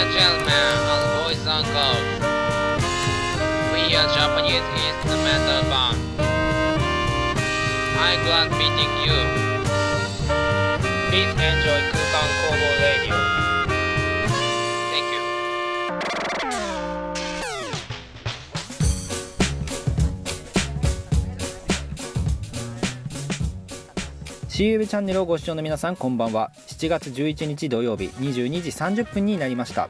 and gentlemen, and boys and girls, we are Japanese instrumental band. I'm glad meeting you. Please enjoy CUB チャンネルをご視聴の皆さんこんばんは。7月11日土曜日22時30分になりました。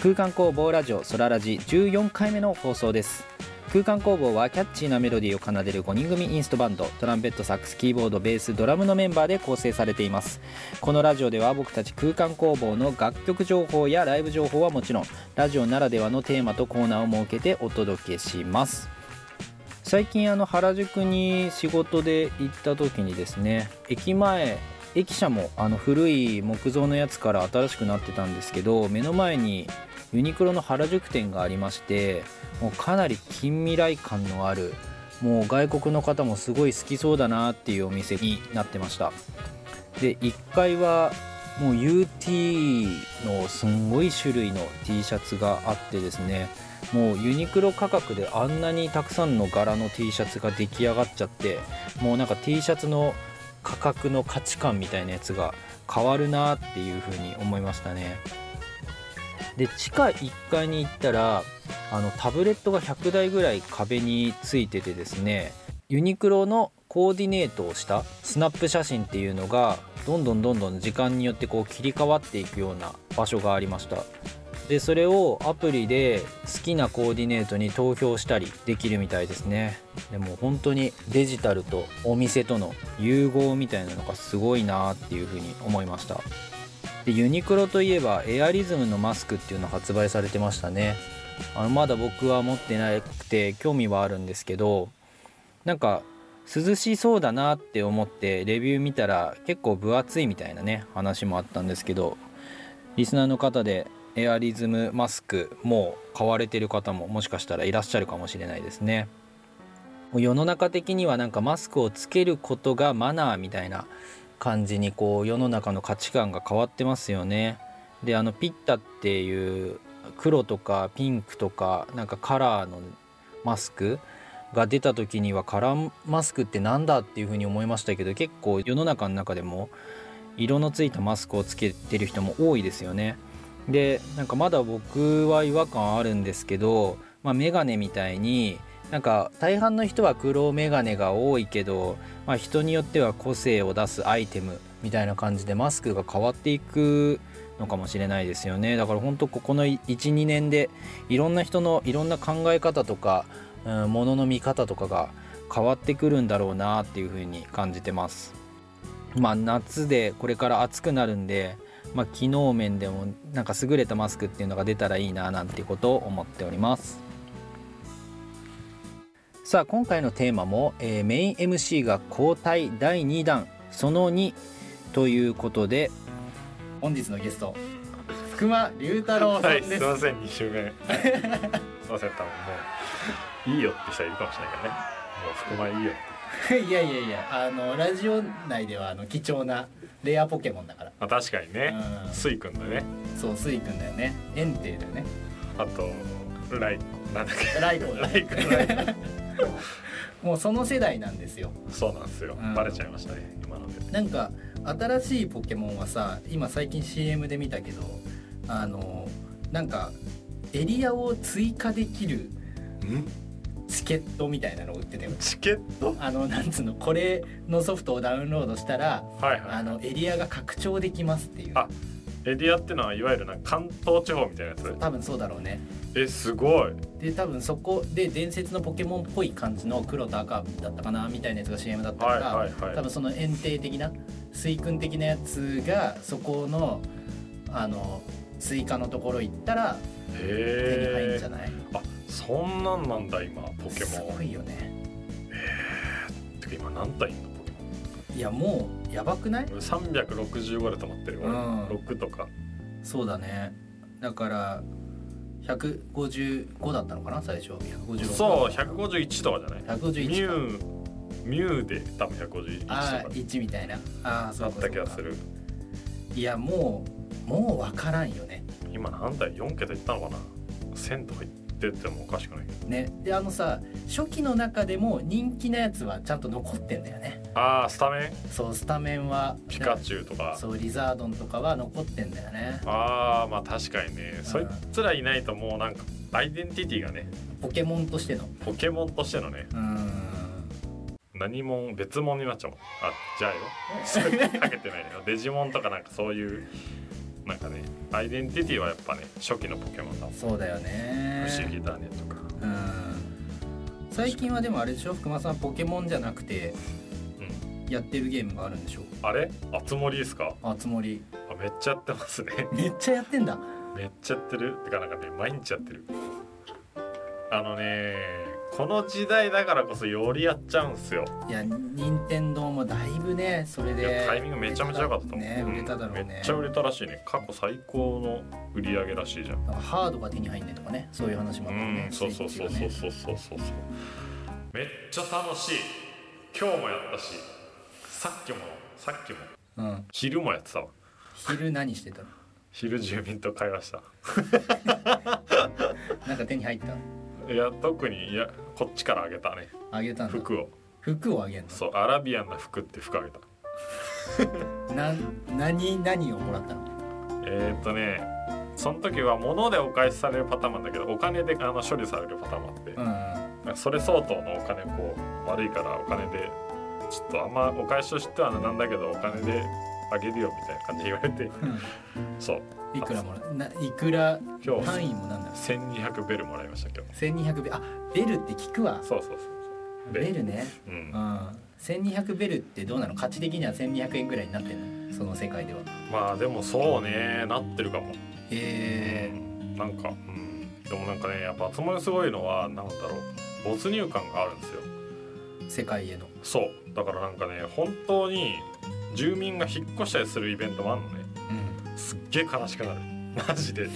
空間工房ラジオソララジ14回目の放送です。空間工房はキャッチーなメロディーを奏でる5人組インストバンド。トランペットサックスキーボードベースドラムのメンバーで構成されています。このラジオでは僕たち空間工房の楽曲情報やライブ情報はもちろんラジオならではのテーマとコーナーを設けてお届けします。最近あの原宿に仕事で行った時にですね駅前駅舎もあの古い木造のやつから新しくなってたんですけど目の前にユニクロの原宿店がありましてもうかなり近未来感のあるもう外国の方もすごい好きそうだなっていうお店になってました。で1階はもう UT のすんごい種類の T シャツがあってですねもうユニクロ価格であんなにたくさんの柄の T シャツが出来上がっちゃってもうなんか T シャツの価格の価値観みたいなやつが変わるなっていう風に思いましたね。で地下1階に行ったらあのタブレットが100台ぐらい壁についててですねユニクロのコーディネートをしたスナップ写真っていうのがどんどんどんどん時間によってこう切り替わっていくような場所がありました。でそれをアプリで好きなコーディネートに投票したりできるみたいですね。でも本当にデジタルとお店との融合みたいなのがすごいなっていうふうに思いました。でユニクロといえばエアリズムのマスクっていうの発売されてましたね。あのまだ僕は持ってなくて興味はあるんですけどなんか涼しそうだなって思ってレビュー見たら結構分厚いみたいなね話もあったんですけどリスナーの方でエアリズムマスクもう買われてる方ももしかしたらいらっしゃるかもしれないですね。世の中的にはなんかマスクをつけることがマナーみたいな感じにこう世の中の価値観が変わってますよね。であのピッタっていう黒とかピンクとかなんかカラーのマスクが出た時にはカラーマスクってなんだっていうふうに思いましたけど結構世の中の中でも色のついたマスクをつけてる人も多いですよね。でなんかまだ僕は違和感あるんですけど、まあ、メガネみたいになんか大半の人は黒メガネが多いけど、まあ、人によっては個性を出すアイテムみたいな感じでマスクが変わっていくのかもしれないですよね。だから本当ここの12年でいろんな人のいろんな考え方とか、うん、ものの見方とかが変わってくるんだろうなっていうふうに感じてます。まあ夏でこれから暑くなるんでまあ、機能面でもなんか優れたマスクっていうのが出たらいいななんていうことを思っております。さあ今回のテーマも、えー、メイン MC が交代第2弾。その2ということで本日のゲスト福間龍太郎さんです、はい、すいません2週目。すいません多分もういいよって人いるかもしれないからね。もう福間いいよ いやいやいやあのラジオ内ではあの貴重なレアポケモンだから。あ確かにね。うん。スイくんだね。そうスイくんだよね。エンテイだよね。あとライなんだっけ。ライコだライくんライくんもうその世代なんですよ。そうなんですよ、うん。バレちゃいましたね今ので。なんか新しいポケモンはさ今最近 CM で見たけどあのなんかエリアを追加できるん？チケットみたいなのを売ってたよ。チケット？あのなんつうのこれのソフトをダウンロードしたらはいはい。あのエリアが拡張できますっていう。あエリアってのはいわゆるな関東地方みたいなやつ？多分そうだろうね。えすごい。で多分そこで伝説のポケモンっぽい感じの黒と赤だったかなみたいなやつが CM だったから、はいはいはい。多分その園庭的な水君的なやつがそこのあの追加のところ行ったら手に入るんじゃない、あそんなんなんだ今ポケすモン。ごいよね。てか今何体いんのポケモン。いやもうやばくない？俺365で止まってる俺、うん。6とか。そうだね。だから155だったのかな？最初156そう151とかじゃない？151ミュウミュウで多分151とか。ああ1みたいな。ああそうかだった気がする。いやもうもう分からんよね。今何台4桁いったのかな？1000とかいってってもおかしくないね。であのさ初期の中でも人気なやつはちゃんと残ってんだよね。ああスタメン？そうスタメンは。ピカチュウとか。そうリザードンとかは残ってんだよね。ああまあ確かにね。そいつらいないともうなんかアイデンティティがね。ポケモンとしての。ポケモンとしてのね。うん。何も別物になっちゃうもん。あじゃあよ。かけてないよ。デジモンとかなんかそういうなんかねアイデンティティはやっぱね初期のポケモンだそうだよね。不思議だねとか。うん。最近はでもあれでしょ？福間さんポケモンじゃなくてうん。やってるゲームがあるんでしょ？あれ？あつ森ですか？あつ森あめっちゃやってますね。めっちゃやってんだ。めっちゃやってる？てかなんかね毎日やってる。あのねこの時代だからこそよりやっちゃうんすよ。いや任天堂もだいぶねそれいでやタイミングめちゃめちゃ良かったと思うね売れただろうね。んめっちゃ売れたらしいね。過去最高の売り上げらしいじゃん。ハードが手に入んないとかねそういう話もあうったね。んそうそうそうそうそうそうそう。めっちゃ楽しい。今日もやったし。さっきもさっきも。ううん。昼もやってたわ。昼何してたの？昼住民と会話した。なんか手に入った？いや特にいやこっちからあげたね。あげたんだ。服を。服をあげんの？そうアラビアンな服って服あげた。な何何をもらったの？えー、っとねその時は物でお返しされるパターンなんだけどお金であの処理されるパターンもあって、うん。それ相当のお金こう悪いからお金でちょっとあんまお返しとしてはなんだけどお金であげるよみたいな感じで言われて。そう。いくらもらないくら？今日単位もなんだ？ろう1200ベルもらいましたけど1200ベル？あベルって聞くわ。そうそうそうベルね。ううん。ん1200ベルってどうなの？価値的には1200円ぐらいになってんの？その世界では。まあでもそうね。なってるかも。へえうん。なんかうん。でもなんかねやっぱ集まりすごいのはなんだろう。没入感があるんですよ。世界への。そう。だからなんかね本当に住民が引っ越したりするイベントもあるのね。うん。すっげえ悲しくなる。マジで。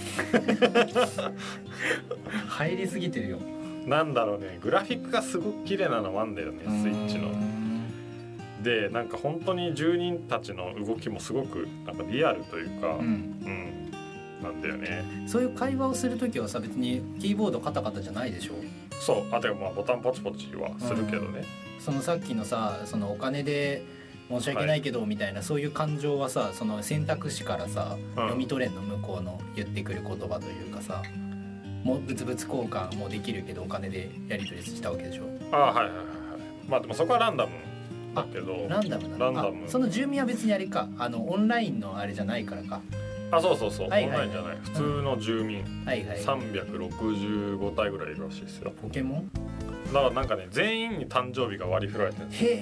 入りすぎてるよ。なんだろうね。グラフィックがすごく綺麗なのもあんだよねスイッチの。うんでなんか本当に住人たちの動きもすごくなんかリアルというかううんん、なんだよね。そういう会話をする時はさ別にキーボードカタカタじゃないでしょ？そう。あとまあボタンポチポチはするけどね。そのさっきのさそのお金で申し訳ないけどみたいな、そういう感情はさその選択肢からさ、読み取れんの向こうの言ってくる言葉というかさもう物々交換もできるけどお金でやり取りしたわけでしょ？ああはいはいはいはい。まあでもそこはランダムだけど。ランダムなのランダム。あその住民は別にあれか。あのオンラインのあれじゃないからかあそうそうそう、はいはいはい。オンラインじゃない。普通の住民。はいはい。365体ぐらいいるらしいですよ。ポケモン？だからなんかね全員に誕生日が割り振られてるんですよ。へ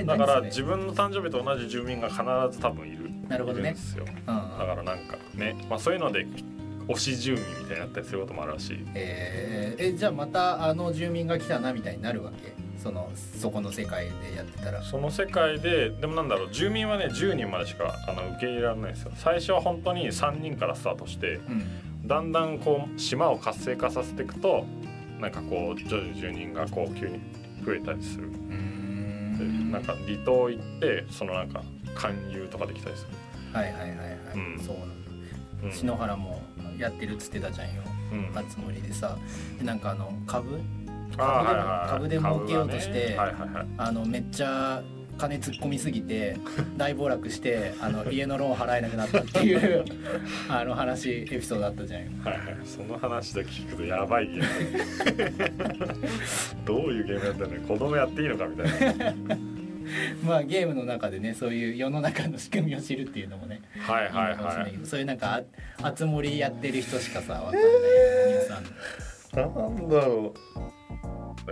えだから自分の誕生日と同じ住民が必ず多分いる。なるほどね。いるんですよ。うんだからなんかね、まあ、そういうので推し住民みたいになったりすることもあるらしい。えー。えじゃあまたあの住民が来たなみたいになるわけ？そのそこの世界でやってたら。その世界ででもなんだろう住民はね10人までしかあの受け入れられないんですよ。最初は本当に3人からスタートしてうん。だんだんこう島を活性化させていくとなんかこう徐々に住人がこう急に増えたりする。ん。なんか離島行ってそのなんか勧誘とかできたりする、はいはいはいはい、うん。そうなんだ。うん。篠原もやってるっつってたじゃんよ。うん、あつ森でさ。でなんかあの株株で儲けようとしてあのめっちゃ金突っ込みすぎて 大暴落してあの家のローン払えなくなったっていう あの話エピソードあったじゃん。よはいはい、その話で聞くとやばいゲーム。どういうゲームやってんの？子供やっていいのかみたいな。まあゲームの中でねそういう世の中の仕組みを知るっていうのもねはいはいはい。けどそういうなんかああつ森やってる人しかさわかんない。ようなニュー。スあん。のなんだろう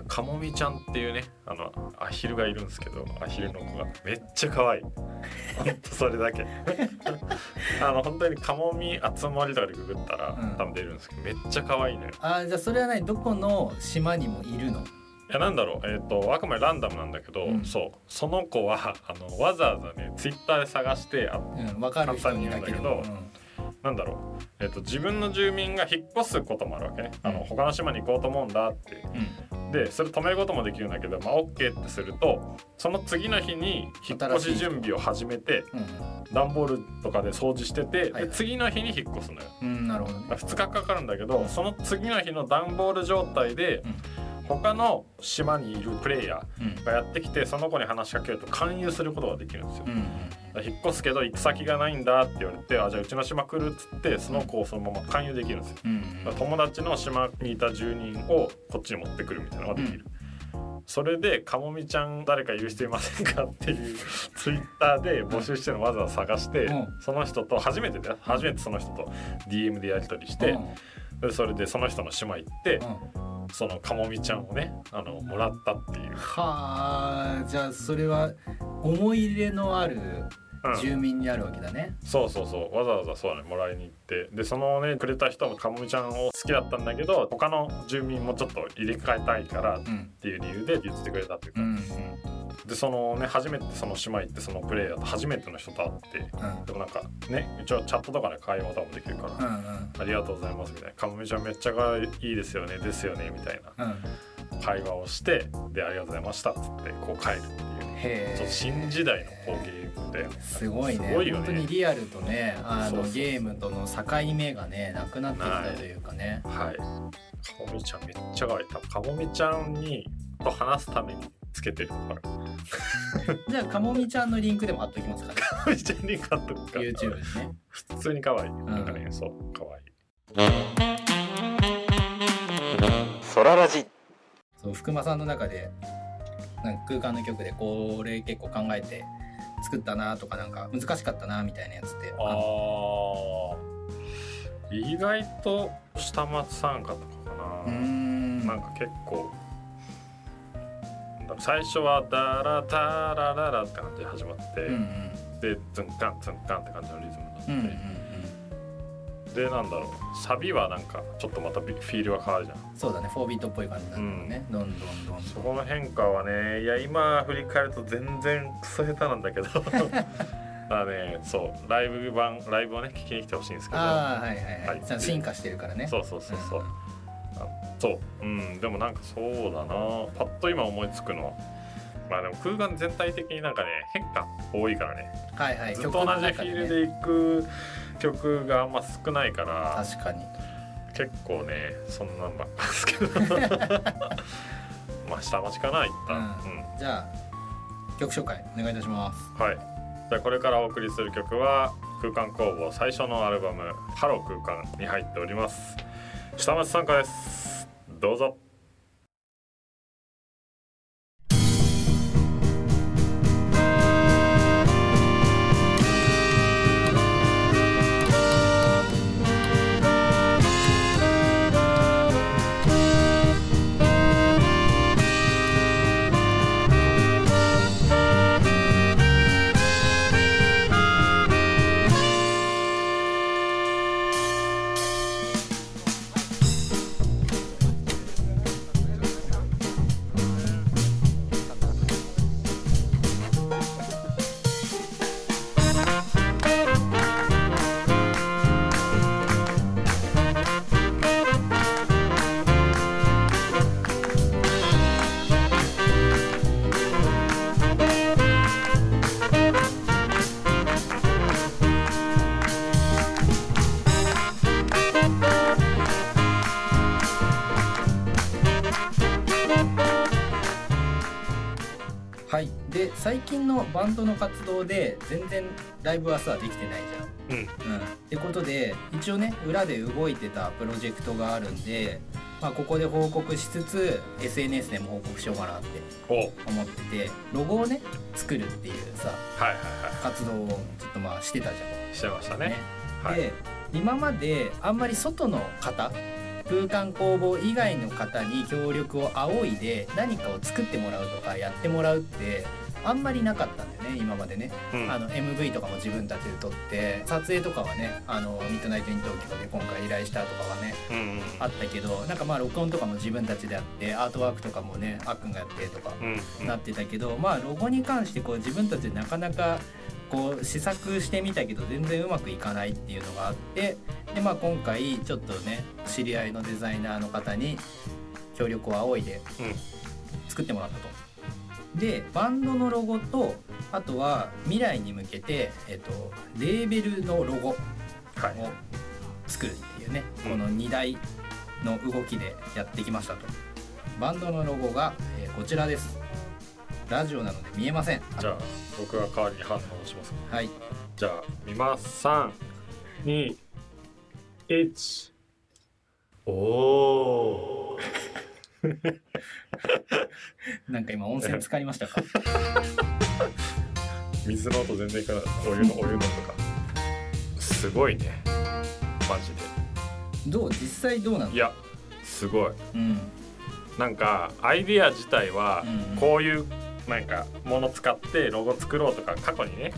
かもみちゃんっていうねあのアヒルがいるんですけどアヒルの子が。めっちゃ可愛い。ほんとそれだけ。あの本当にかもみ集まりとかでググったら、うん。多分出るんですけどめっちゃ可愛いのよ。いあーじゃあそれは何どこの島にもいるの？やなんだろう。えっ、とあくまでランダムなんだけど、うん。そう。その子はあのわざわざねツイッターで探してあうん分かる人にだけでも、簡単になんだろう、えっと自分の住民が引っ越すこともあるわけね、あのうん他の島に行こうと思うんだって。うん。うんでそれ止めることもできるんだけど、まあ、OK ってするとその次の日に引っ越し準備を始めてうん段ボールとかで掃除してて、はいはい。で次の日に引っ越すのよ。うんうんなるほどね。2日かかるんだけどその次の日の段ボール状態で他の島にいるプレイヤうん。ーがやってきてその子に話しかけると勧誘することができるんですよ。引っ越すけど行く先がないんだって言われてあじゃあうちの島来るっつってその子をそのまま勧誘できるんですよ。うんうんだから友達の島にいた住人をこっちに持ってくるみたいなのができる。それで「かもみちゃん誰かいる人いませんか?」っていう ツイッターで募集してるのをわざわざ探して、うん。その人と初めてだよ初めてその人と DM でやり取りして、でそれでその人の島行って、そのかもみちゃんをねあのもらったっていう、はあじゃあそれは思い入れのあるうん。住民になるわけだね、そうそうそう。わざわざそうだね。もらいに行って。でそのねくれた人もかもみちゃんを好きだったんだけど他の住民もちょっと入れ替えたいからっうんていう理由で言ってくれたっていうか、うんうんでそのね初めてその島行ってそのプレイヤーと初めての人と会ってうん。でもなんかね一応チャットとかで会話とかもできるから、うんうん。ありがとうございますみたいな「かもみちゃんめっちゃがいいですよねですよね」みたいな。うん。会話をしてで「ありがとうございました」っつってこう帰るっていう。ねへえちょっと新時代のこうゲームですごいね。すごいよ本当にねリアルとねあのそうそうゲームとの境目がねなくなってきたというかね。はい。かもみちゃんめっちゃ可愛い。多分かもみちゃんにと話すためにつけてるから。か じゃあかもみちゃんのリンクでも貼っときますかね。もみちゃんに買っとくか。YouTube にね。普通に可愛い。なんかねそう可愛い。ソララジ。そう福間さんの中でなんか空間の曲でこれ結構考えて作ったなとかなんか難しかったなみたいなやつって。あー。意外と下松参加とかかな、ん。なんか結構最初は「ダラダラララ」って感じで始まって、うんうん。でズンカンズンカンって感じのリズムになって、うんうんでなんだろう。サビはなんかちょっとまたビフィールが変わるじゃん。うんそうだね。4ビートっぽい感じなんだろうね、どんどんどんそどん。この変化はねいや今振り返ると全然クソ下手なんだけど。だからねそう。ライブ版ライブをね聞きに来てほしいんですけど。はいはいはい、はい。進化してるからね。そうそうそうそう、あそう。うんでもなんかそうだな。パッと今思いつくのは。まあでも空間全体的になんかね変化多いからね。はいはい。ずっと同じフィールで行く曲があんま少ないから。確かに。結構ねそんなんばっかですけど。まあ下町かな一旦、うん。じゃあ曲紹介お願いいたします。はい。じゃあこれからお送りする曲は空間工房最初のアルバム「ハロー空間」に入っております。下町参加ですどうぞ。近のバンドの活動で全然ライブはさできてないじゃん。うん。うん、ってことで一応ね裏で動いてたプロジェクトがあるんで、まあ、ここで報告しつつ SNS でも報告しようかなって思っててロゴをね作るっていうさはいは活動をちょっとまあしてたじゃん。いしてましたね。ね。はい。で今まであんまり外の方空間工房以外の方に協力を仰いで何かを作ってもらうとかやってもらうってあんまりなかったんだよね今までね。うんあの MV とかも自分たちで撮って撮影とかはねあのミッドナイト・イン・東京で今回依頼したとかはねうんうんあったけどなんかまあ録音とかも自分たちでやってアートワークとかもねあっくんがやってとかうんうんなってたけど、まあロゴに関してこう自分たちでなかなかこう試作してみたけど全然うまくいかないっていうのがあってで、まあ、今回ちょっとね知り合いのデザイナーの方に協力を仰いでうん作ってもらったと。でバンドのロゴとあとは未来に向けて、えっと、レーベルのロゴをはい。作るっていうね、うん。この2台の動きでやってきましたと。バンドのロゴが、えーこちらです。ラジオなので見えません。じゃあ僕が代わりに反応しますはい。じゃあ見ます321おお なんか今温泉浸かりましたか？水の音全然いかないお湯の お湯の音とか。すごいね。マジどう？実際どうなの？でいやすごい。うん。なんかアイディア自体はうんこういうなんかもの使ってロゴ作ろうとか過去にね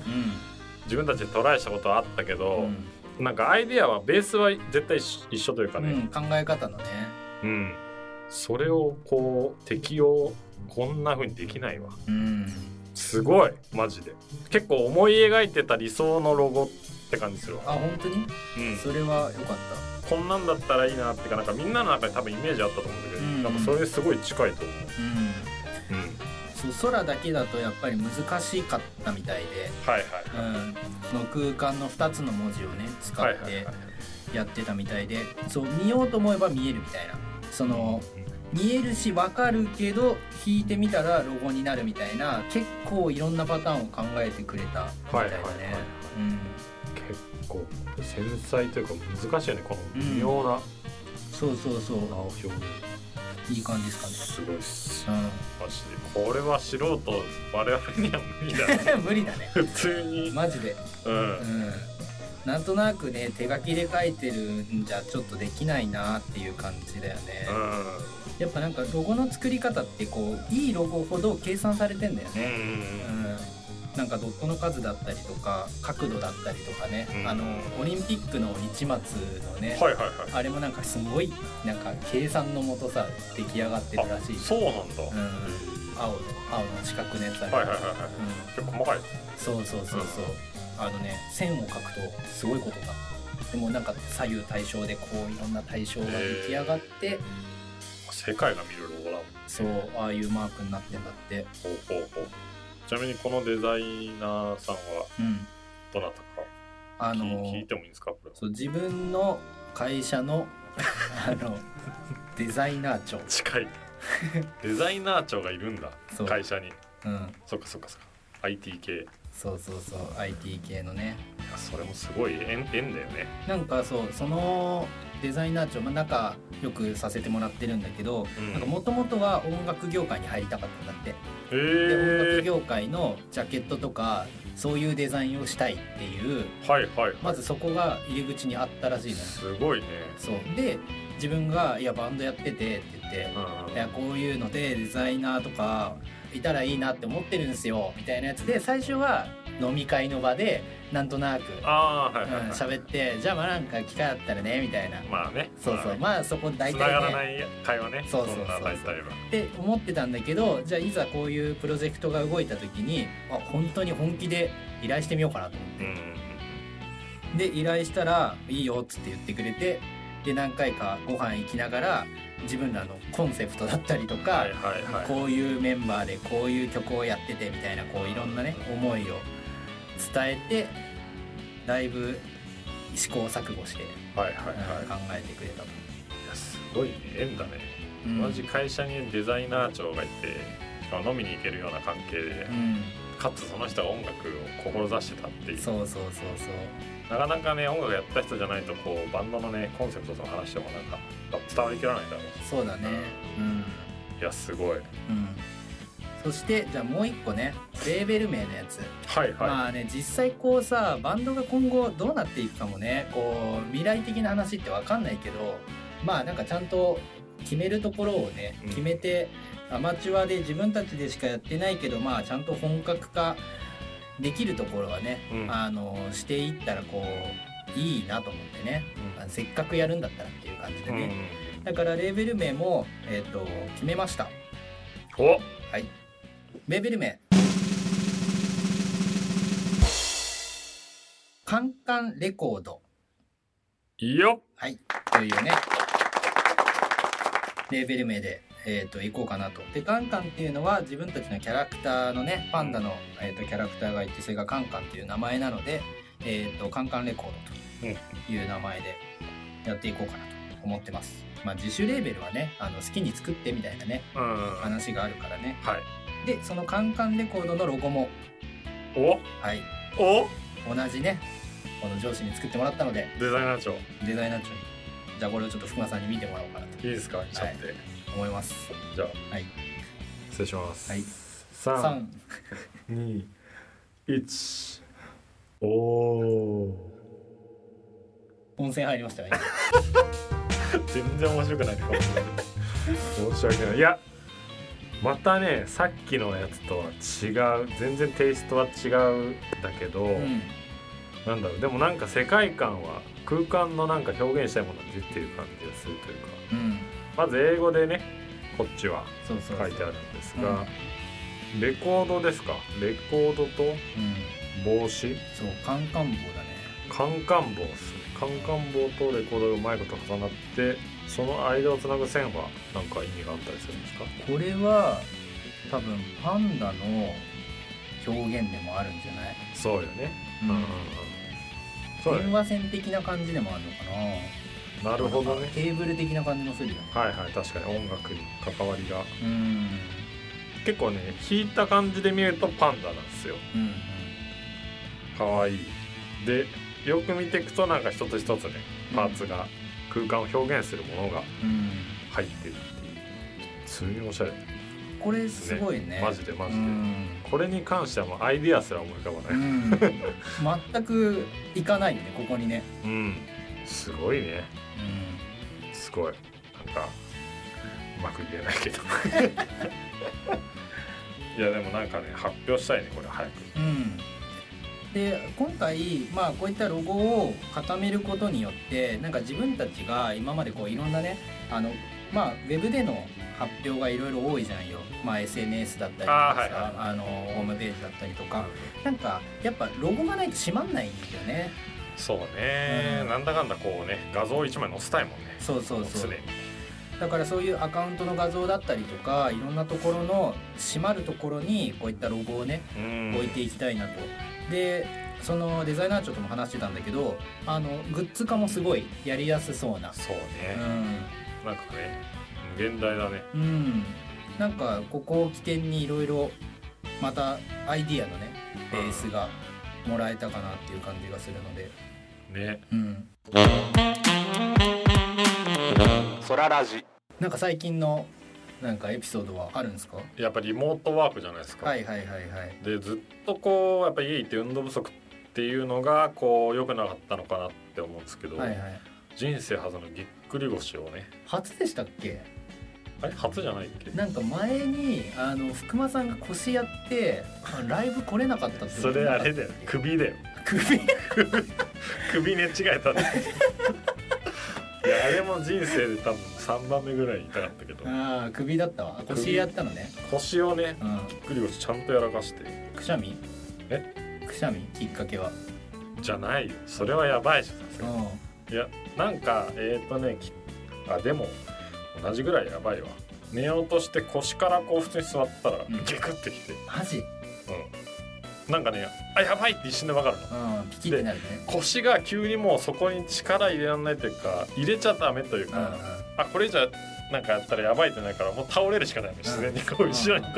自分たちでトライしたことはあったけうど、ん、なんかアイディアはベースは絶対一一緒というかね、うん、考え方のね。うん、それをこう適用こんな風にできないわ。うん。すごいマジで。結構思い描いてた理想のロゴって感じするわ、あ本当に？うん、それは良かった。こんなんだったらいいなってかなんかみんなの中に多分イメージあったと思うんだけど、うん。なんかそれすごい近いと思う。ん。う、うん、そう空だけだとやっぱり難しかったみたいで、はいはいうん、その空間の2つの文字をね使ってやってたみたいでそう見ようと思えば見えるみたいなその見えるし分かるけど引いてみたらロゴになるみたいな結構いろんなパターンを考えてくれたみたいだね。はいはいはいうん結構繊細というか難しいよねこの微妙なそうそうそう。表現、いい感じですかね。すごいっす。うんマジで。これは素人我々には無理だ 無理だね。普通に、マジで。うん。うんなんとなくね手書きで書いてるんじゃちょっとできないなっていう感じだよね、うやっぱなんかロゴの作り方ってこういいロゴほど計算されてんだよんうんね、うん。なんかドットの数だったりとか角度だったりとかね、うん。あのオリンピックの日松のね、はいはいはい。あれもなんかすごいなんか計算のもとさ出来上がってるらしいあそうなんだ、うん、青の青の四角のやつある、はいはいはいはい。うん。結構細かい。そうそうそうそう、あのね線を描くとすごいことがでもなんか左右対称でこういろんな対象が出来上がって世界が見るロゴだも。んそうああいうマークになってんだって。ほうほうほう。ちなみにこのデザイナーさんはうん。どなたか？聞あの聞いてもいいんですか？これそう自分の会社の あのデザイナー長。近い。デザイナー長がいるんだ。会社に。うん。そっかそっかそっか。IT 系。いそうそうそう IT 系のね。やそれもすごい縁縁だよね。なんかそうそのデザイナー長、まあ、仲良くさせてもらってるんだけどうん。なんかもともとは音楽業界に入りたかったんだって。へで音楽え業界のジャケットとかそういうデザインをしたいっていう。はいはいはい。まずそこが入り口にあったらしいのよ。すごいね。そう。で自分が「いやバンドやってて」って言ってうんいやこういうのでデザイナーとかいたらいいなって思ってるんですよみたいなやつで最初は飲み会の場でなんとなくああはいうんってじゃあまあなんか機会あったらねみたいな。まあね。そうそう。まあそこ大つながらな体ねい会話ね。そうそうそうんな大体はって思ってたんだけどじゃあいざこういうプロジェクトが動いた時にあ本当に本気で依頼してみようかなと思って。うん。で依頼したら「いいよ」っつって言ってくれてで何回かご飯行きながら自分らのコンセプトだったりとか、こういうメンバーでこういう曲をやっててみたいなこういろんなね思いを伝えてだいぶ試行錯誤して、はいはいうんは考えてくれたと。いいやすごいね縁だね。うん。同じ会社にデザイナー長がいてしかも飲みに行けるような関係で。うかつその人が音楽を志してたっていん、う。そうそうそうそう。なかなかね音楽やった人じゃないとこうバンドのねコンセプトとか話してもなんか伝わりきらないだろう。しそうだね。うん。いやすごい。うん。そしてじゃあもう一個ね。レーベル名のやつ。はいはい、まあね実際こうさバンドが今後どうなっていくかもね。こう未来的な話って分かんないけどまあなんかちゃんと決めるところをねうん。決めて、アマチュアで自分たちでしかやってないけどまあちゃんと本格化できるところはね、うん。あのしていったらこういいなと思ってね、うん。せっかくやるんだったらっていう感じでうんね、だからレーベル名も、えー、と決めました。お！はい。レーベル名。カンカンレコード。いいよはい。というね。レーベル名で、えー、と行こうかなと。でカンカンっていうのは自分たちのキャラクターのねパンダの、えー、とキャラクターがいてそれがカンカンっていう名前なので、えー、とカンカンレコードという名前でやっていこうかなと思ってます。まあ、自主レーベルはねあの好きに作ってみたいなね話があるからね。でそのカンカンレコードのロゴもお？はい。お？同じねこの上司に作ってもらったので。デザイナー長。いデザイナー長に。じゃあこれをちょっと福間さんに見てもらおうかなと。いですか？見ちゃって、思います。じゃあ。はい。失礼します。はい。三。3二。一。おお温泉入りましたね 全然面白くないかもしれない。申し訳ない。いやまたねさっきのやつとは違う。全然テイストは違うんだけど、うん。なんだろう。でもなんか世界観は空間のなんか表現したいものが出てる感じがするというか。うん。まず英語でねこっちは書いてあるんですが、レコードですか？レコードとうん。帽子？そうカンカン棒だね。カンカン棒ですね。カンカン棒とレコードがうまいこと重なってその間をつなぐ線は何か意味があったりするんですか？これは多分パンダの表現でもあるんじゃない、そうよね。うんうん電話線的な感じでもあるのかな。なるほどね。なんかケーブル的な感じもするよね。はいはい確かに音楽に関わりが。うん。結構ね弾いた感じで見るとパンダなんですよ。うんかわいい。でよく見ていくとなんか一つ一つねパーツが空間を表現するものがうん。うん入ってるっていう。普通におしゃれ。これすごいね。マジでマジで。うんこれに関してはもうアイディアすら思い浮かばうない。ん。全くいかないよねここにね。うん。すごいね。うすごい。なんかうまく言えないけど。いやでもなんかね発表したいねこれ早く。んうん。で今回まあこういったロゴを固めることによってなんか自分たちが今までこういろんなねあのまあウェブでの発表がいろいろ多いじゃんよ、まあ、SNS だったりとかさああのホームページだったりとか。なんかやっぱロゴがないと閉まんないよね。そうね、うん。なんだかんだこうね画像一枚載せたいもんね。そうそうそう。常に。だからそういうアカウントの画像だったりとかいろんなところの閉まるところにこういったロゴをねうん。置いていきたいなと。でそのデザイナー長とも話してたんだけどあのグッズ化もすごいやりやすそうな。そううね、ん。なんかね無限大だね。うん、なんかここを起点にいろいろまたアイディアのねベースがもらえたかなっていう感じがするので、ね。うん、ソララジ。なんか最近のなんかエピソードはあるんですか？やっぱりリモートワークじゃないですか、はいはいはいはい。でずっとこうやっぱ家行って運動不足っていうのがこう良くなかったのかなって思うんですけど、はいはい。人生初のぎっくり腰をね。初でしたっけ？あれ？初じゃないっけ？なんか前にあの福間さんが腰やってあライブ来れなかったってそれあれだよ。首だよ。首？首寝違えたね。いやあれも人生で多分3番目ぐらい痛かったけど。ああ首だったわ。腰やったのね。腰をねうん。ぎっくり腰ちゃんとやらかして。くしゃみ？え？くしゃみ？きっかけは？じゃないよ。それはやばいじゃん。さすいやなんかえっ、ー、とねきあでも同じぐらいやばいわ。寝ようとして腰からこう普通に座ったらうん。ギクってきて、マジ？うん、なんかねあやばいって一瞬で分かるの。うんピキってなるね。腰が急にもうそこに力入れられないというか入れちゃダメといううんうん。か、あこれじゃなんかやったらやばいってないからもう倒れるしかないの。自然にこう後ろにこ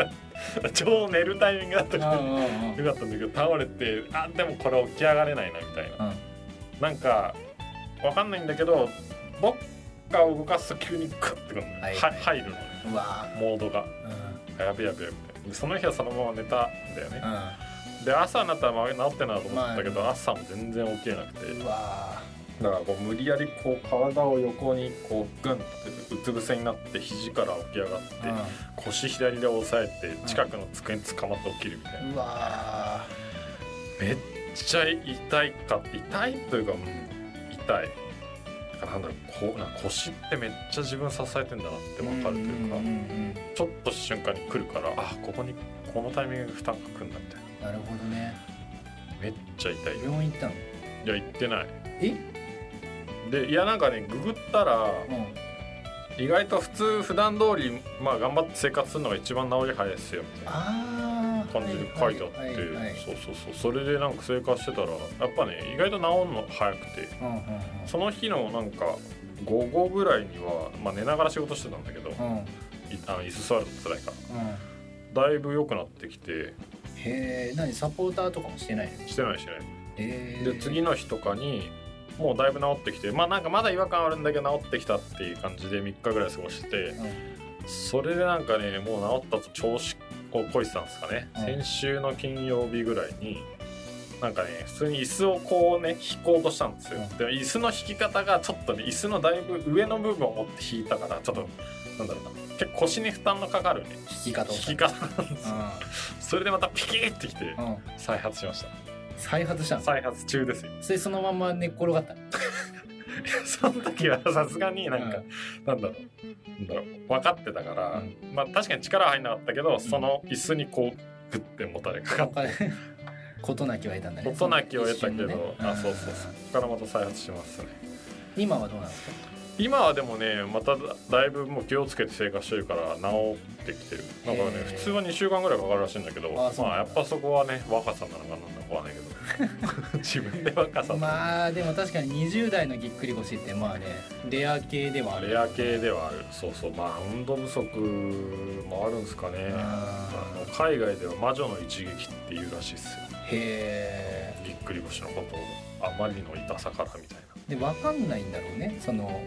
うちょうど寝るタイミングだったからうんうんうん。よかったんだけど倒れてあでもこれ起き上がれないなみたいな。うん。なんかわかんないんだけどどっかを動かすと急にグッてくるのね、はい。は入るのね。モードが。ーうん。あやべやべやべ。その日はそのまま寝たんだよね。うで朝になったらまあ治ってんなと思ったけど、ま朝も全然起きれなくて。だからこう無理やりこう体を横にこうグンってうつ伏せになって肘から起き上がって、ー腰左で押さえて近くの机に捕まって起きるみたいな、めっちゃ痛いか痛いというか、うん、痛いだからなんだろうこう腰ってめっちゃ自分支えてんだなってー分かるというか、んんんちょっと瞬間に来るからあここにこのタイミングで負担が来るんだみたいな。なるほどね。めっちゃ痛いよ。病院行ったの？いや行ってない。え？でいやなんかねググったらうん。意外と普通普段通りまあ頑張って生活するのが一番治り早いですよみたいな。ああ感じで書いてあって、そうそうそうそれでなんか生活してたらやっぱね意外と治るの早くてその日のなんか午後ぐらいには、まあ、寝ながら仕事してたんだけど、あの椅子座ると辛いから。だいぶ良くなってきて。へえ何サポーターとかもしてないの？してないしない。で次の日とかにもうだいぶ治ってきてまあなんかまだ違和感あるんだけど治ってきたっていう感じで3日ぐらい過ごしててそれでなんかねもう治ったと調子をこいてたんですかね、うん。先週の金曜日ぐらいになんかね普通に椅子をこうね引こうとしたんですよ、うん。でも椅子の引き方がちょっとね椅子のだいぶ上の部分を持って引いたからちょっとなんだろうな。結構腰に負担のかかるね。引き方を引き方なんですよ。それでまたピキーってきてうん。うん再発しました。再発したの？再発中ですよ。それそのまま寝っ転がったの？その時はさすがになんか、うなんだろうなんだろう分かってたから、うまあ確かに力は入んなかったけど、その椅子にこうグッてもたれかかって 事なきを得たんだね。事なきを得たけど、ね。あそうそうそう。そこからまた再発しますね。今はどうなんですか？今はでもねまただいぶもう気をつけて生活してるから治ってきてる。なんかねへー。普通は2週間ぐらいかかるらしいんだけどまあやっぱそこはね若さなのかなんだかわかんないけど。自分で若さまあでも確かに20代のぎっくり腰ってまあねレア系ではある。レア系ではある。そうそう。まあ運動不足もあるんですかね。ああの海外では魔女の一撃っていうらしいっすよ。へえぎっくり腰のことをあまりの痛さからみたいで分かんないんだろうね。その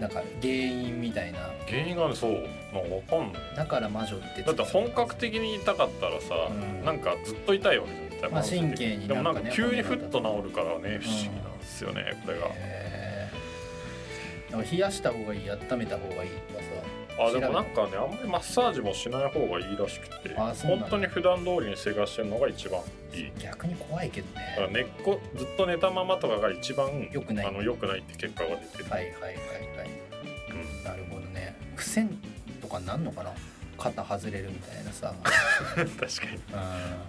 な、うん、か原因みたいな。原因がねそう。なんかわかんない。だから魔女ってだって本格的に痛かったらさ、うん。なんかずっと痛いわけじゃんまあ神経にでもなんか急にふっと治るからね不思議なんですよねこれが。へーなんか冷やした方がいい温めた方がいいとかあでもなんかねあんまりマッサージもしない方がいいらしくて本当に普段通りに生活してるのが一番いい。さ逆に怖いけどだからね根っこずっと寝たままとかが一番良くない。あの良くないって結果が出てる、はいはいはいはい。うん。なるほどね。癖とかなんのかな？肩外れるみたいなさ、確か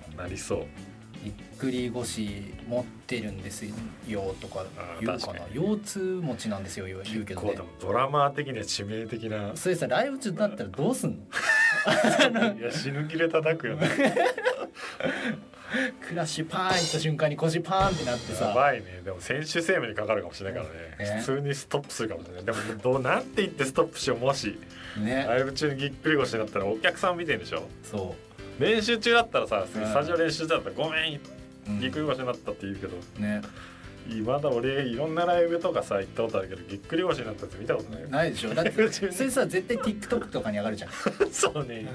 うん。になりそうぎっくり腰持ってるんですよとか言うかな。腰痛持ちなんですよ言うけどね。ドラマー的には致命的な。それさライブ中だったらどうすんの？いや死ぬ気で叩くよね。クラッシュパーンいった瞬間に腰パーンってなってやさばいね。でも選手生命にかかるかもしれないからね。ね。普通にストップするかもしれない。でもどうなんて言ってストップしようもし。ね。ライブ中にぎっくり腰になったらお客さん見てんでしょ？そ練習中だったらさスうん。タジオ練習中だったらごめんう、うんぎっくり腰になったって言うけどね。今だ俺いろんなライブとかさ行ったことあるけどぎっくり腰になったやつ見たことないよ。ないでしょ。だって それさ絶対 TikTok とかに上がるじゃん、そうね、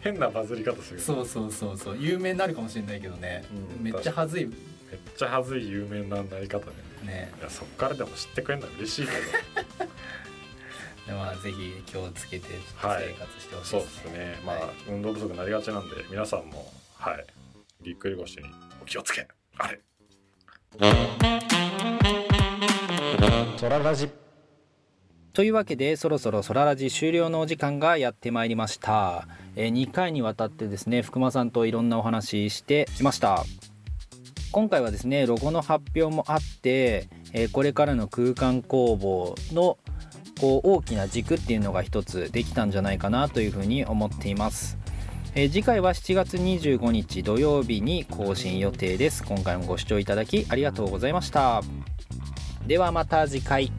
変なバズり方するそうそうそうそう。有名になるかもしれないけどね、うんめっちゃはずい。めっちゃはずい有名ななり方ね。ね。いやそっからでも知ってくれるのは嬉しいけど。で まあぜひ気をつけて生はい活してほしいそうでね、ですすね。まあ、はい運動不足になりがちなんで皆さんもはい。ぎっくり腰にお気をつけ。あれというわけでそろそろソララジ終了のお時間がやってまいりました、え2回にわたってですね福間さんといろんなお話ししてきました。今回はですねロゴの発表もあって、えーこれからの空間工房のこう大きな軸っていうのが一つできたんじゃないかなというふうに思っています、えー次回は7月25日土曜日に更新予定です。今回もご視聴いただきありがとうございました。ではまた次回。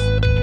Thank